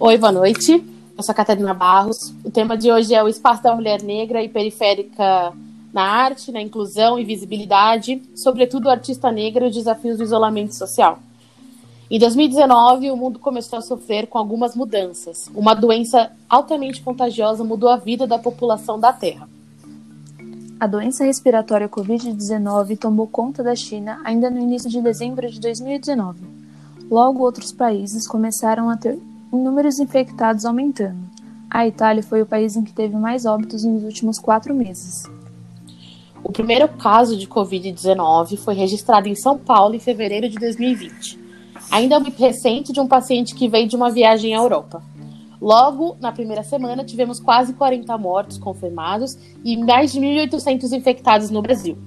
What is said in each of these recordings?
Oi, boa noite. Eu sou a Catarina Barros. O tema de hoje é o espaço da mulher negra e periférica na arte, na inclusão e visibilidade, sobretudo o artista negra e os desafios do isolamento social. Em 2019, o mundo começou a sofrer com algumas mudanças. Uma doença altamente contagiosa mudou a vida da população da Terra. A doença respiratória Covid-19 tomou conta da China ainda no início de dezembro de 2019. Logo, outros países começaram a ter inúmeros infectados aumentando. A Itália foi o país em que teve mais óbitos nos últimos quatro meses. O primeiro caso de Covid-19 foi registrado em São Paulo em fevereiro de 2020, ainda muito recente de um paciente que veio de uma viagem à Europa. Logo, na primeira semana, tivemos quase 40 mortos confirmados e mais de 1.800 infectados no Brasil.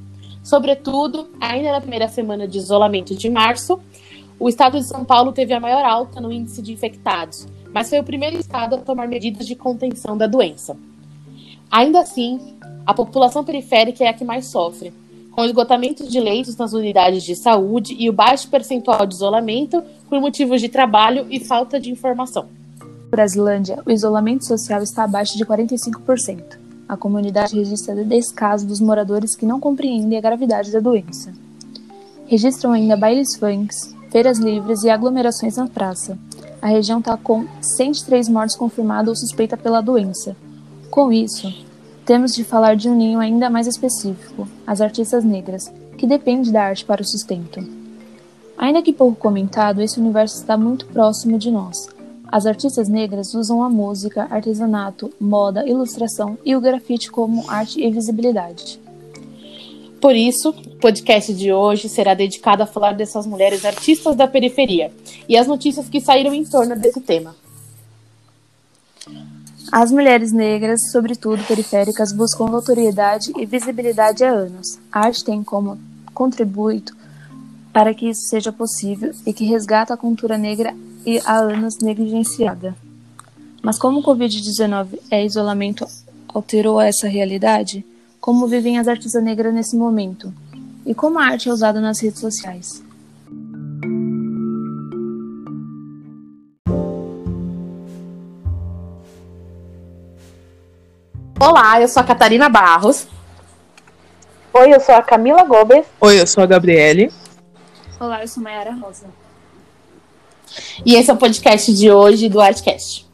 Sobretudo, ainda na primeira semana de isolamento de março, o estado de São Paulo teve a maior alta no índice de infectados, mas foi o primeiro estado a tomar medidas de contenção da doença. Ainda assim, a população periférica é a que mais sofre, com esgotamento de leitos nas unidades de saúde e o baixo percentual de isolamento por motivos de trabalho e falta de informação. Brasilândia, o isolamento social está abaixo de 45%. A comunidade registra descaso dos moradores que não compreendem a gravidade da doença. Registram ainda bailes funks, feiras livres e aglomerações na praça. A região está com 103 mortes confirmadas ou suspeitas pela doença. Com isso, temos de falar de um ninho ainda mais específico, as artistas negras, que dependem da arte para o sustento. Ainda que pouco comentado, esse universo está muito próximo de nós, as artistas negras usam a música, artesanato, moda, ilustração e o grafite como arte e visibilidade. Por isso, o podcast de hoje será dedicado a falar dessas mulheres artistas da periferia e as notícias que saíram em torno desse tema. As mulheres negras, sobretudo periféricas, buscam notoriedade e visibilidade há anos. A arte tem como contributo para que isso seja possível e que resgata a cultura negra e há anos negligenciada. Mas como o Covid-19 é isolamento alterou essa realidade? Como vivem as artistas negras nesse momento? E como a arte é usada nas redes sociais? Olá, eu sou a Catarina Barros. Oi, eu sou a Camila Gomes. Oi, eu sou a Gabriele. Olá, eu sou Mayara Rosa. E esse é o podcast de hoje do Artcast.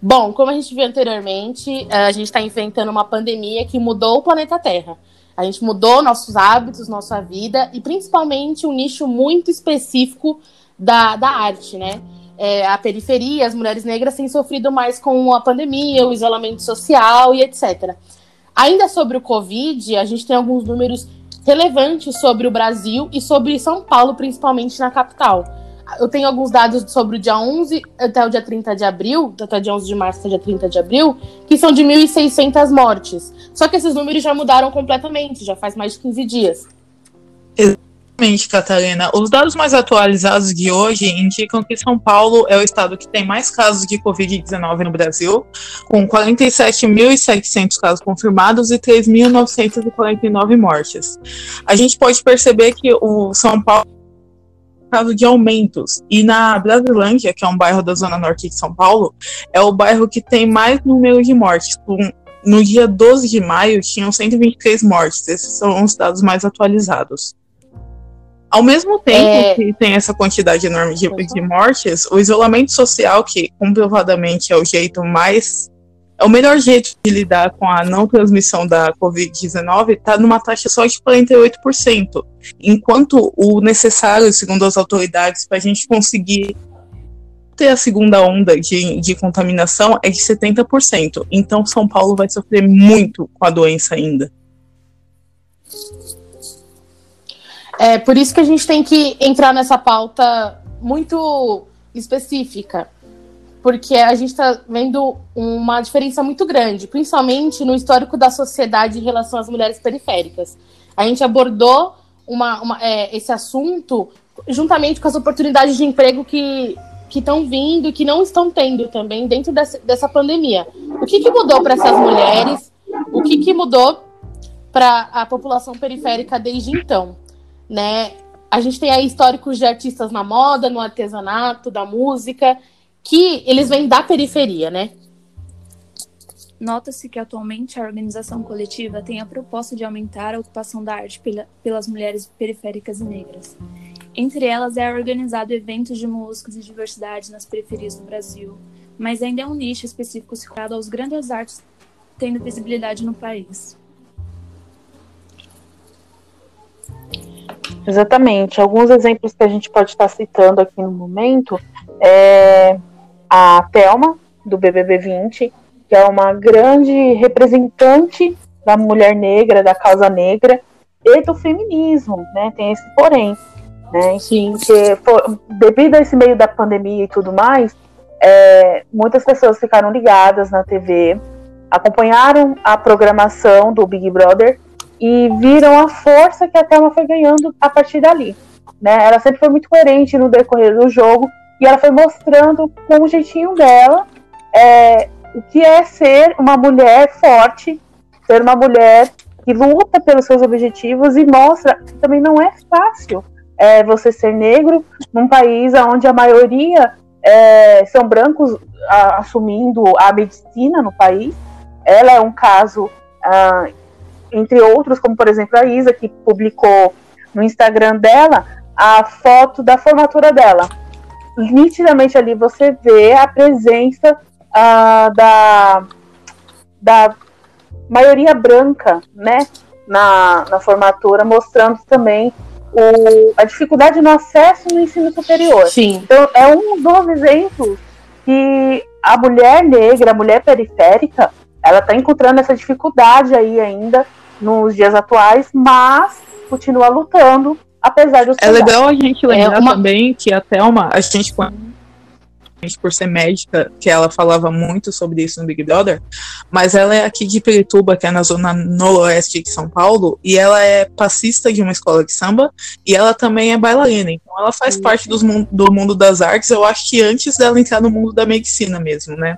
Bom, como a gente viu anteriormente, a gente está enfrentando uma pandemia que mudou o planeta Terra. A gente mudou nossos hábitos, nossa vida e principalmente um nicho muito específico da, da arte, né? É, a periferia, as mulheres negras têm sofrido mais com a pandemia, o isolamento social e etc. Ainda sobre o Covid, a gente tem alguns números relevantes sobre o Brasil e sobre São Paulo, principalmente na capital eu tenho alguns dados sobre o dia 11 até o dia 30 de abril, até dia 11 de março até dia 30 de abril, que são de 1.600 mortes. Só que esses números já mudaram completamente, já faz mais de 15 dias. Exatamente, Catarina. Os dados mais atualizados de hoje indicam que São Paulo é o estado que tem mais casos de Covid-19 no Brasil, com 47.700 casos confirmados e 3.949 mortes. A gente pode perceber que o São Paulo caso de aumentos. E na Brasilândia, que é um bairro da zona norte de São Paulo, é o bairro que tem mais número de mortes. No dia 12 de maio, tinham 123 mortes. Esses são os dados mais atualizados. Ao mesmo tempo é... que tem essa quantidade enorme de, de mortes, o isolamento social, que comprovadamente é o jeito mais o melhor jeito de lidar com a não transmissão da Covid-19 está numa taxa só de 48%, enquanto o necessário, segundo as autoridades, para a gente conseguir ter a segunda onda de, de contaminação é de 70%. Então, São Paulo vai sofrer muito com a doença ainda. É por isso que a gente tem que entrar nessa pauta muito específica porque a gente está vendo uma diferença muito grande, principalmente no histórico da sociedade em relação às mulheres periféricas. A gente abordou uma, uma, é, esse assunto juntamente com as oportunidades de emprego que estão vindo e que não estão tendo também dentro dessa, dessa pandemia. O que, que mudou para essas mulheres? O que, que mudou para a população periférica desde então? Né? a gente tem aí históricos de artistas na moda, no artesanato, da música, que eles vêm da periferia, né? Nota-se que atualmente a organização coletiva tem a proposta de aumentar a ocupação da arte pela, pelas mulheres periféricas e negras. Entre elas é organizado eventos de músicas e diversidade nas periferias do Brasil, mas ainda é um nicho específico situado aos grandes artes tendo visibilidade no país. Exatamente. Alguns exemplos que a gente pode estar citando aqui no momento é a Thelma, do BBB 20, que é uma grande representante da mulher negra, da causa negra e do feminismo, né? Tem esse porém, né? Sim. Porque for, devido a esse meio da pandemia e tudo mais, é, muitas pessoas ficaram ligadas na TV, acompanharam a programação do Big Brother e viram a força que a Thelma foi ganhando a partir dali. Né? Ela sempre foi muito coerente no decorrer do jogo e ela foi mostrando com o jeitinho dela é, o que é ser uma mulher forte, ser uma mulher que luta pelos seus objetivos e mostra que também não é fácil é, você ser negro num país onde a maioria é, são brancos a, assumindo a medicina no país. Ela é um caso, ah, entre outros, como por exemplo a Isa, que publicou no Instagram dela a foto da formatura dela. Nitidamente ali você vê a presença uh, da, da maioria branca, né, na, na formatura, mostrando também o, a dificuldade no acesso no ensino superior. Sim. Então, é um dos exemplos que a mulher negra, a mulher periférica, ela está encontrando essa dificuldade aí ainda nos dias atuais, mas continua lutando, apesar dos É legal a gente lembrar é uma... também que a Thelma, a gente por ser médica, que ela falava muito sobre isso no Big Brother, mas ela é aqui de Pirituba, que é na zona noroeste de São Paulo, e ela é passista de uma escola de samba, e ela também é bailarina, então ela faz parte dos, do mundo das artes, eu acho que antes dela entrar no mundo da medicina mesmo, né?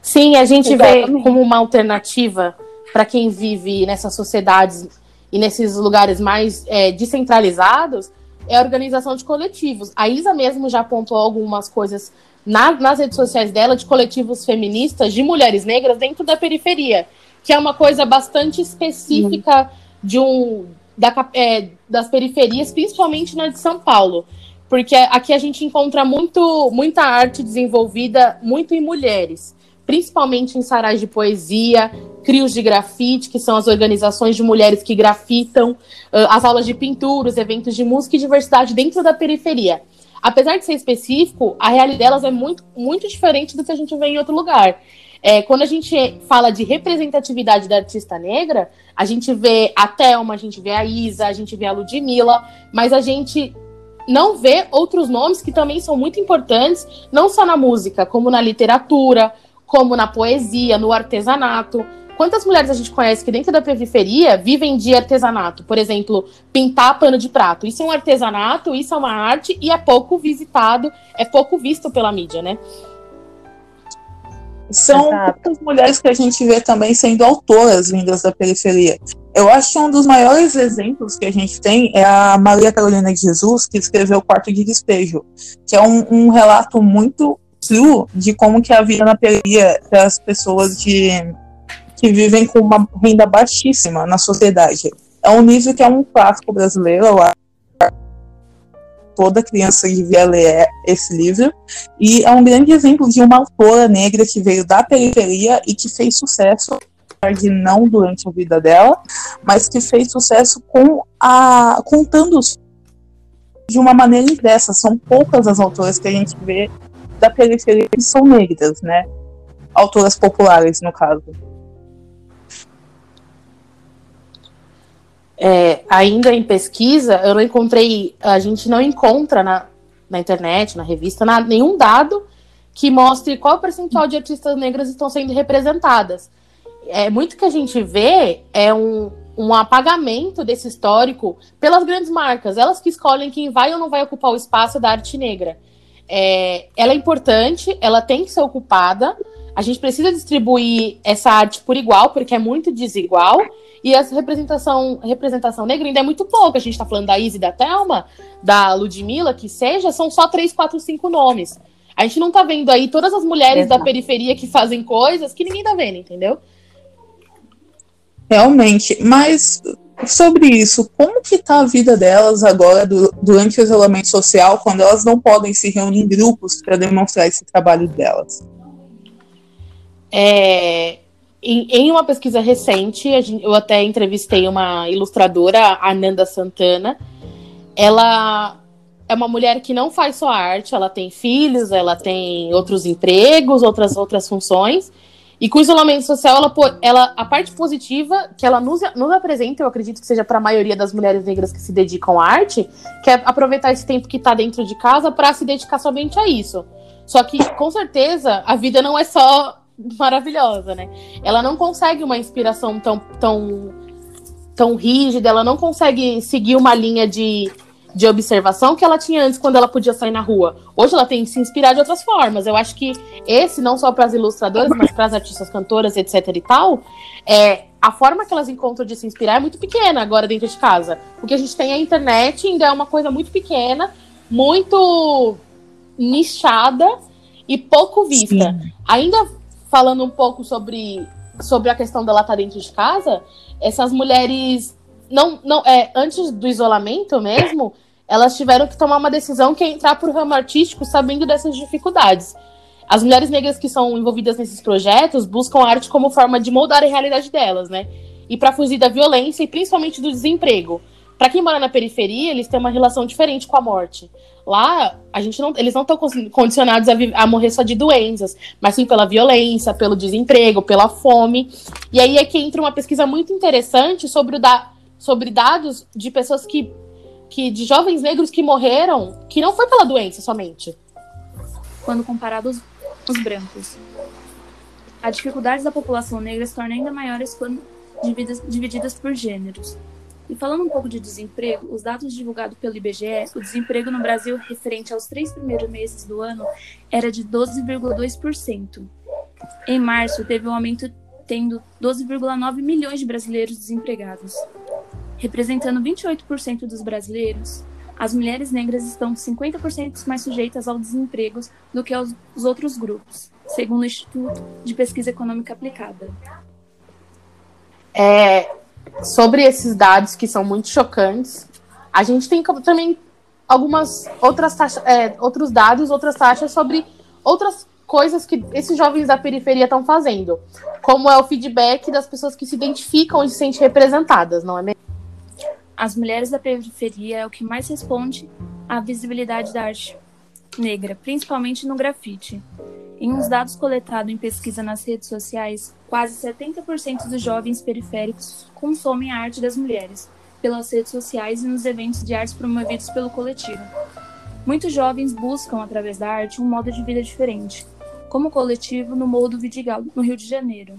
Sim, a gente Exatamente. vê como uma alternativa para quem vive nessas sociedades e nesses lugares mais é, descentralizados, é a organização de coletivos. A Isa mesmo já apontou algumas coisas na, nas redes sociais dela de coletivos feministas de mulheres negras dentro da periferia, que é uma coisa bastante específica uhum. de um da, é, das periferias, principalmente na de São Paulo. Porque aqui a gente encontra muito, muita arte desenvolvida muito em mulheres principalmente em sarais de poesia, crios de grafite, que são as organizações de mulheres que grafitam, as aulas de pintura, os eventos de música e diversidade dentro da periferia. Apesar de ser específico, a realidade delas é muito, muito diferente do que a gente vê em outro lugar. É, quando a gente fala de representatividade da artista negra, a gente vê a Thelma, a gente vê a Isa, a gente vê a Ludmilla, mas a gente não vê outros nomes que também são muito importantes, não só na música, como na literatura, como na poesia, no artesanato. Quantas mulheres a gente conhece que dentro da periferia vivem de artesanato? Por exemplo, pintar pano de prato. Isso é um artesanato, isso é uma arte e é pouco visitado, é pouco visto pela mídia, né? São muitas mulheres que a gente vê também sendo autoras vindas da periferia. Eu acho que um dos maiores exemplos que a gente tem é a Maria Carolina de Jesus, que escreveu o Quarto de Despejo, que é um, um relato muito de como que é a vida na periferia das pessoas de, que vivem com uma renda baixíssima na sociedade. É um livro que é um clássico brasileiro, eu acho. Toda criança devia ler esse livro. E é um grande exemplo de uma autora negra que veio da periferia e que fez sucesso de não durante a vida dela, mas que fez sucesso com a contando de uma maneira impressa. São poucas as autoras que a gente vê da periferia que são negras, né? Autoras populares, no caso. É, ainda em pesquisa, eu não encontrei, a gente não encontra na, na internet, na revista, na, nenhum dado que mostre qual percentual de artistas negras estão sendo representadas. É, muito que a gente vê é um, um apagamento desse histórico pelas grandes marcas, elas que escolhem quem vai ou não vai ocupar o espaço da arte negra. É, ela é importante, ela tem que ser ocupada. A gente precisa distribuir essa arte por igual, porque é muito desigual. E essa representação, representação negra ainda é muito pouca. A gente está falando da Izzy, da Thelma, da Ludmilla, que seja, são só três, quatro, cinco nomes. A gente não tá vendo aí todas as mulheres Exato. da periferia que fazem coisas que ninguém tá vendo, entendeu? Realmente, mas sobre isso, como que tá a vida delas agora do, durante o isolamento social, quando elas não podem se reunir em grupos para demonstrar esse trabalho delas? É, em, em, uma pesquisa recente, gente, eu até entrevistei uma ilustradora, Ananda Santana. Ela é uma mulher que não faz só arte, ela tem filhos, ela tem outros empregos, outras outras funções. E com o isolamento social, ela, ela a parte positiva que ela nos, nos apresenta, eu acredito que seja para a maioria das mulheres negras que se dedicam à arte, que é aproveitar esse tempo que está dentro de casa para se dedicar somente a isso. Só que, com certeza, a vida não é só maravilhosa, né? Ela não consegue uma inspiração tão, tão, tão rígida, ela não consegue seguir uma linha de de observação que ela tinha antes quando ela podia sair na rua. Hoje ela tem que se inspirar de outras formas. Eu acho que esse, não só para as ilustradoras, mas para as artistas cantoras, etc e tal, é, a forma que elas encontram de se inspirar é muito pequena agora dentro de casa. Porque a gente tem a internet, ainda é uma coisa muito pequena, muito nichada e pouco vista. Sim. Ainda falando um pouco sobre, sobre a questão dela estar tá dentro de casa, essas mulheres não, não, é, antes do isolamento mesmo, elas tiveram que tomar uma decisão que é entrar o ramo artístico sabendo dessas dificuldades. As mulheres negras que são envolvidas nesses projetos buscam a arte como forma de moldar a realidade delas, né? E para fugir da violência e principalmente do desemprego. Para quem mora na periferia, eles têm uma relação diferente com a morte. Lá, a gente não, eles não estão condicionados a, a, morrer só de doenças, mas sim pela violência, pelo desemprego, pela fome. E aí é que entra uma pesquisa muito interessante sobre o da sobre dados de pessoas que, que de jovens negros que morreram, que não foi pela doença somente. Quando comparados os brancos. A dificuldade da população negra se torna ainda maiores quando divididas, divididas por gêneros. E falando um pouco de desemprego, os dados divulgados pelo IBGE, o desemprego no Brasil referente aos três primeiros meses do ano era de 12,2%. Em março, teve um aumento tendo 12,9 milhões de brasileiros desempregados. Representando 28% dos brasileiros, as mulheres negras estão 50% mais sujeitas ao desemprego do que os outros grupos, segundo o Instituto de Pesquisa Econômica Aplicada. É, sobre esses dados que são muito chocantes, a gente tem também algumas outras taxas, é, outros dados, outras taxas sobre outras coisas que esses jovens da periferia estão fazendo, como é o feedback das pessoas que se identificam e se sentem representadas, não é mesmo? As mulheres da periferia é o que mais responde à visibilidade da arte negra, principalmente no grafite. Em uns dados coletados em pesquisa nas redes sociais, quase 70% dos jovens periféricos consomem a arte das mulheres pelas redes sociais e nos eventos de arte promovidos pelo coletivo. Muitos jovens buscam, através da arte, um modo de vida diferente, como o coletivo no Morro do Vidigal, no Rio de Janeiro.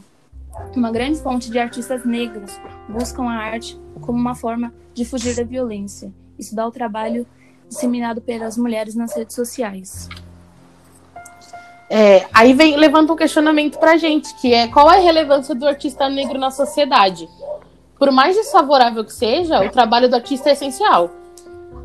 Uma grande fonte de artistas negros buscam a arte como uma forma de fugir da violência. Isso dá o trabalho disseminado pelas mulheres nas redes sociais. É, aí vem levanta um questionamento pra gente, que é qual é a relevância do artista negro na sociedade? Por mais desfavorável que seja, o trabalho do artista é essencial.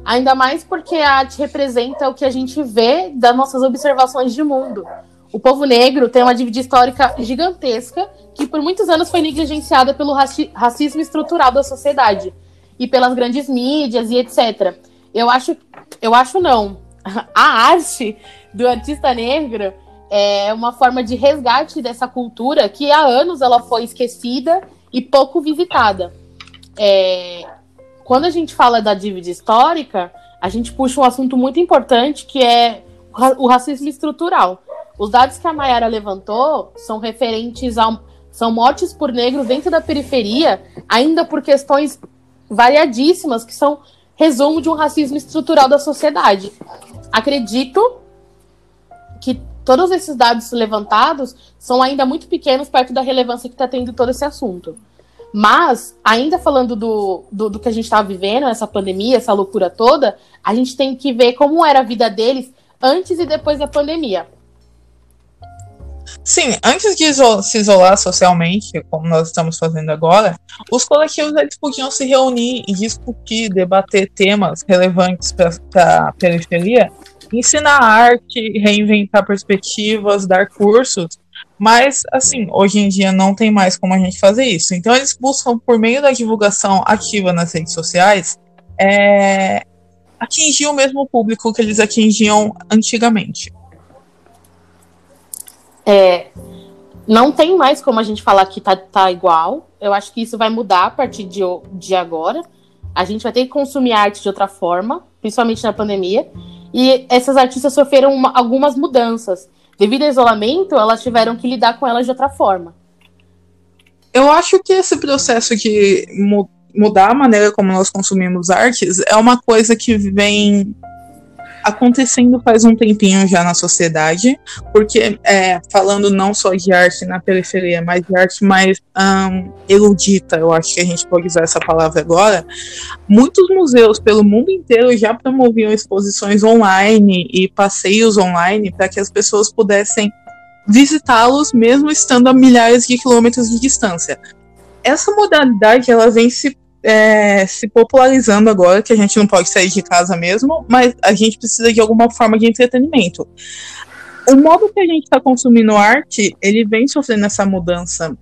Ainda mais porque a arte representa o que a gente vê das nossas observações de mundo. O povo negro tem uma dívida histórica gigantesca que por muitos anos foi negligenciada pelo racismo estrutural da sociedade e pelas grandes mídias e etc. Eu acho, eu acho não. A arte do artista negro é uma forma de resgate dessa cultura que há anos ela foi esquecida e pouco visitada. É, quando a gente fala da dívida histórica, a gente puxa um assunto muito importante que é o racismo estrutural. Os dados que a Mayara levantou são referentes a são mortes por negros dentro da periferia, ainda por questões variadíssimas que são resumo de um racismo estrutural da sociedade. Acredito que todos esses dados levantados são ainda muito pequenos perto da relevância que está tendo todo esse assunto. Mas, ainda falando do, do, do que a gente estava vivendo, essa pandemia, essa loucura toda, a gente tem que ver como era a vida deles antes e depois da pandemia. Sim, antes de se isolar socialmente, como nós estamos fazendo agora, os coletivos eles podiam se reunir e discutir, debater temas relevantes para a periferia, ensinar arte, reinventar perspectivas, dar cursos. Mas, assim, hoje em dia não tem mais como a gente fazer isso. Então, eles buscam, por meio da divulgação ativa nas redes sociais, é, atingir o mesmo público que eles atingiam antigamente. É, não tem mais como a gente falar que tá, tá igual. Eu acho que isso vai mudar a partir de, de agora. A gente vai ter que consumir arte de outra forma, principalmente na pandemia. E essas artistas sofreram uma, algumas mudanças. Devido ao isolamento, elas tiveram que lidar com elas de outra forma. Eu acho que esse processo de mudar a maneira como nós consumimos artes é uma coisa que vem acontecendo faz um tempinho já na sociedade, porque é, falando não só de arte na periferia, mas de arte mais um, erudita, eu acho que a gente pode usar essa palavra agora, muitos museus pelo mundo inteiro já promoviam exposições online e passeios online para que as pessoas pudessem visitá-los mesmo estando a milhares de quilômetros de distância. Essa modalidade ela vem se é, se popularizando agora, que a gente não pode sair de casa mesmo, mas a gente precisa de alguma forma de entretenimento. O modo que a gente está consumindo arte, ele vem sofrendo essa mudança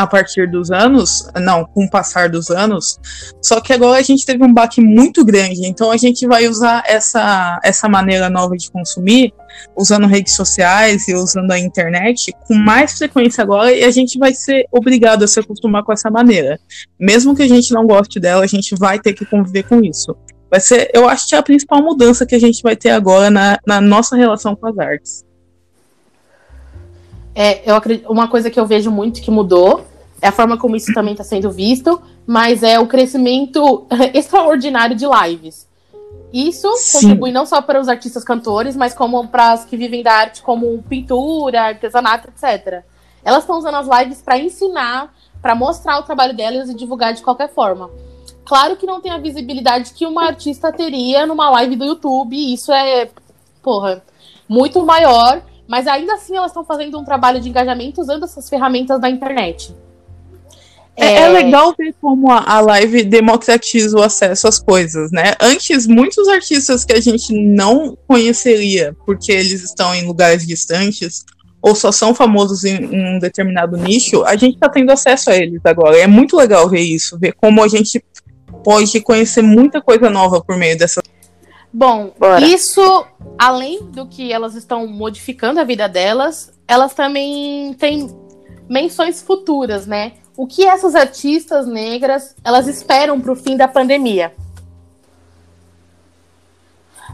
a partir dos anos, não, com o passar dos anos, só que agora a gente teve um baque muito grande, então a gente vai usar essa, essa maneira nova de consumir, usando redes sociais e usando a internet com mais frequência agora, e a gente vai ser obrigado a se acostumar com essa maneira. Mesmo que a gente não goste dela, a gente vai ter que conviver com isso. Vai ser, eu acho que é a principal mudança que a gente vai ter agora na, na nossa relação com as artes. É, eu acredito, uma coisa que eu vejo muito que mudou é a forma como isso também está sendo visto, mas é o crescimento extraordinário de lives. Isso Sim. contribui não só para os artistas cantores, mas como para as que vivem da arte, como pintura, artesanato, etc. Elas estão usando as lives para ensinar, para mostrar o trabalho delas e divulgar de qualquer forma. Claro que não tem a visibilidade que uma artista teria numa live do YouTube, isso é, porra, muito maior, mas ainda assim elas estão fazendo um trabalho de engajamento usando essas ferramentas da internet. É, é, legal ver como a, a live democratiza o acesso às coisas, né? Antes, muitos artistas que a gente não conheceria porque eles estão em lugares distantes ou só são famosos em, em um determinado nicho, a gente está tendo acesso a eles agora. É muito legal ver isso, ver como a gente pode conhecer muita coisa nova por meio dessa. Bom, Bora. isso, além do que elas estão modificando a vida delas, elas também têm menções futuras, né? O que essas artistas negras elas esperam para o fim da pandemia?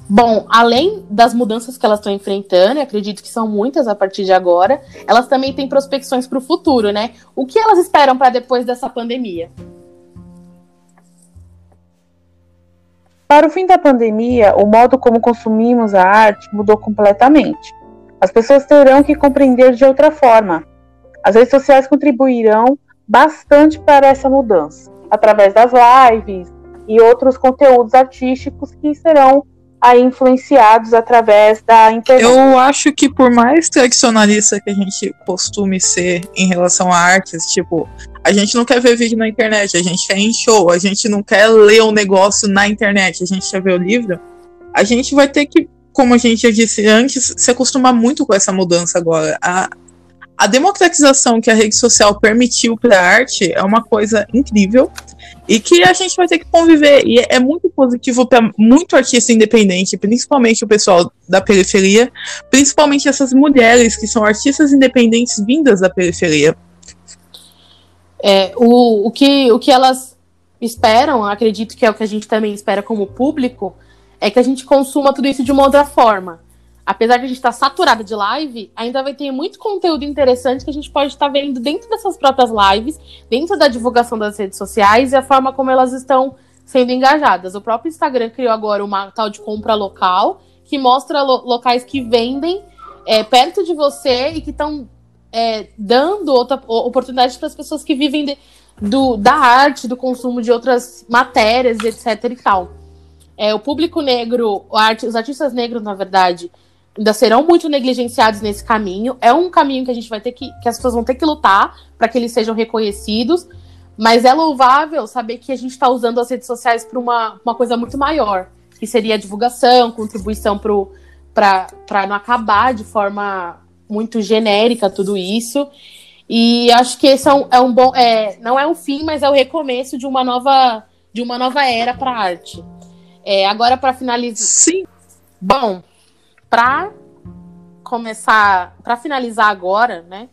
Bom, além das mudanças que elas estão enfrentando, acredito que são muitas a partir de agora, elas também têm prospecções para o futuro, né? O que elas esperam para depois dessa pandemia? Para o fim da pandemia, o modo como consumimos a arte mudou completamente. As pessoas terão que compreender de outra forma. As redes sociais contribuirão bastante para essa mudança, através das lives e outros conteúdos artísticos que serão aí influenciados através da internet. Eu acho que por mais tradicionalista que a gente costume ser em relação a artes, tipo, a gente não quer ver vídeo na internet, a gente quer em show, a gente não quer ler um negócio na internet, a gente quer ver o livro, a gente vai ter que, como a gente já disse antes, se acostumar muito com essa mudança agora. A, a democratização que a rede social permitiu para a arte é uma coisa incrível e que a gente vai ter que conviver. E é muito positivo para muito artista independente, principalmente o pessoal da periferia, principalmente essas mulheres que são artistas independentes vindas da periferia. É, o, o, que, o que elas esperam, acredito que é o que a gente também espera como público, é que a gente consuma tudo isso de uma outra forma apesar de a gente estar tá saturada de live, ainda vai ter muito conteúdo interessante que a gente pode estar tá vendo dentro dessas próprias lives, dentro da divulgação das redes sociais e a forma como elas estão sendo engajadas. O próprio Instagram criou agora uma tal de compra local, que mostra lo locais que vendem é, perto de você e que estão é, dando outra oportunidade para as pessoas que vivem de, do, da arte, do consumo de outras matérias, etc. e tal. É, o público negro, os artistas negros, na verdade, ainda serão muito negligenciados nesse caminho. É um caminho que a gente vai ter que. que as pessoas vão ter que lutar para que eles sejam reconhecidos. Mas é louvável saber que a gente está usando as redes sociais para uma, uma coisa muito maior, que seria a divulgação, contribuição para não acabar de forma muito genérica tudo isso. E acho que esse é um, é um bom. É, não é um fim, mas é o recomeço de uma nova, de uma nova era para a arte. É, agora, para finalizar. Sim. Bom, para começar, para finalizar agora, né?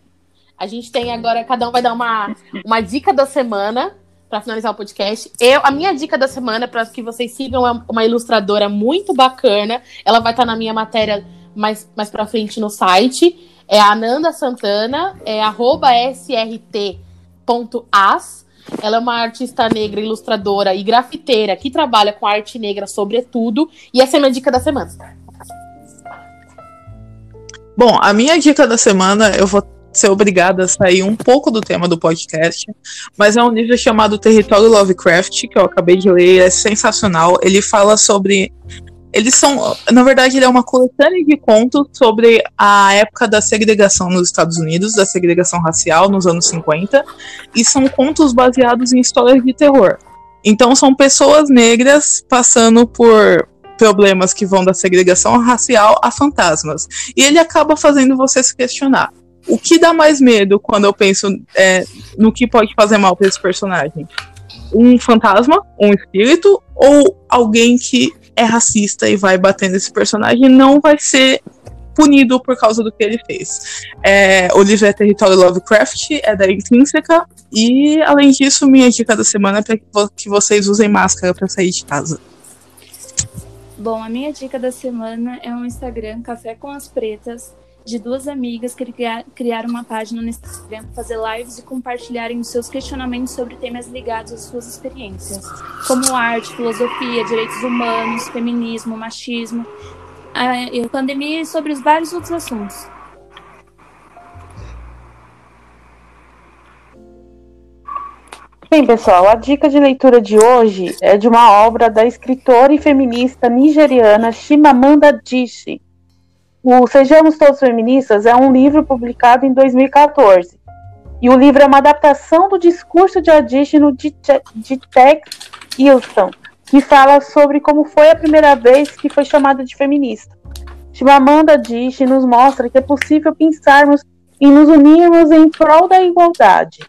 A gente tem agora, cada um vai dar uma, uma dica da semana para finalizar o podcast. Eu, a minha dica da semana, para que vocês sigam, é uma ilustradora muito bacana. Ela vai estar tá na minha matéria mais, mais para frente no site. É a Ananda Santana, é srt.as. Ela é uma artista negra, ilustradora e grafiteira que trabalha com arte negra sobretudo. E essa é a minha dica da semana. Bom, a minha dica da semana, eu vou ser obrigada a sair um pouco do tema do podcast, mas é um livro chamado Território Lovecraft, que eu acabei de ler, é sensacional. Ele fala sobre. Eles são. Na verdade, ele é uma coletânea de contos sobre a época da segregação nos Estados Unidos, da segregação racial nos anos 50, e são contos baseados em histórias de terror. Então, são pessoas negras passando por problemas que vão da segregação racial a fantasmas. E ele acaba fazendo você se questionar. O que dá mais medo quando eu penso é, no que pode fazer mal para esse personagem? Um fantasma, um espírito, ou alguém que é racista e vai bater nesse personagem não vai ser punido por causa do que ele fez. É, o livro é Território Lovecraft, é da Intrínseca, e além disso, minha dica da semana é para que vocês usem máscara para sair de casa. Bom, a minha dica da semana é um Instagram Café com as Pretas, de duas amigas que criaram uma página no Instagram para fazer lives e compartilharem os seus questionamentos sobre temas ligados às suas experiências, como arte, filosofia, direitos humanos, feminismo, machismo, a pandemia e sobre os vários outros assuntos. Bem, pessoal, a dica de leitura de hoje é de uma obra da escritora e feminista nigeriana Chimamanda Adichie. O Sejamos Todos Feministas é um livro publicado em 2014. E o livro é uma adaptação do discurso de Adichie no Tech Houston, que fala sobre como foi a primeira vez que foi chamada de feminista. Chimamanda Adichie nos mostra que é possível pensarmos e nos unirmos em prol da igualdade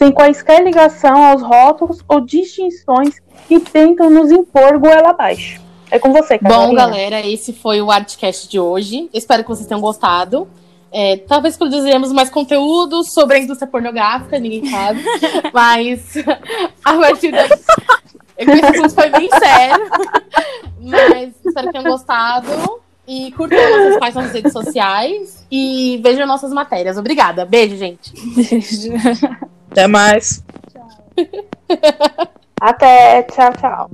sem quaisquer ligação aos rótulos ou distinções que tentam nos impor goela abaixo. É com você, Carolina. Bom, galera, esse foi o Artcast de hoje. Espero que vocês tenham gostado. É, talvez produziremos mais conteúdo sobre a indústria pornográfica, ninguém sabe. mas a partir da. Esse foi bem sério. Mas espero que tenham gostado. E curtam nossas páginas nas redes sociais. E vejam nossas matérias. Obrigada. Beijo, gente. Beijo. Até mais. Tchau. Até. Tchau, tchau.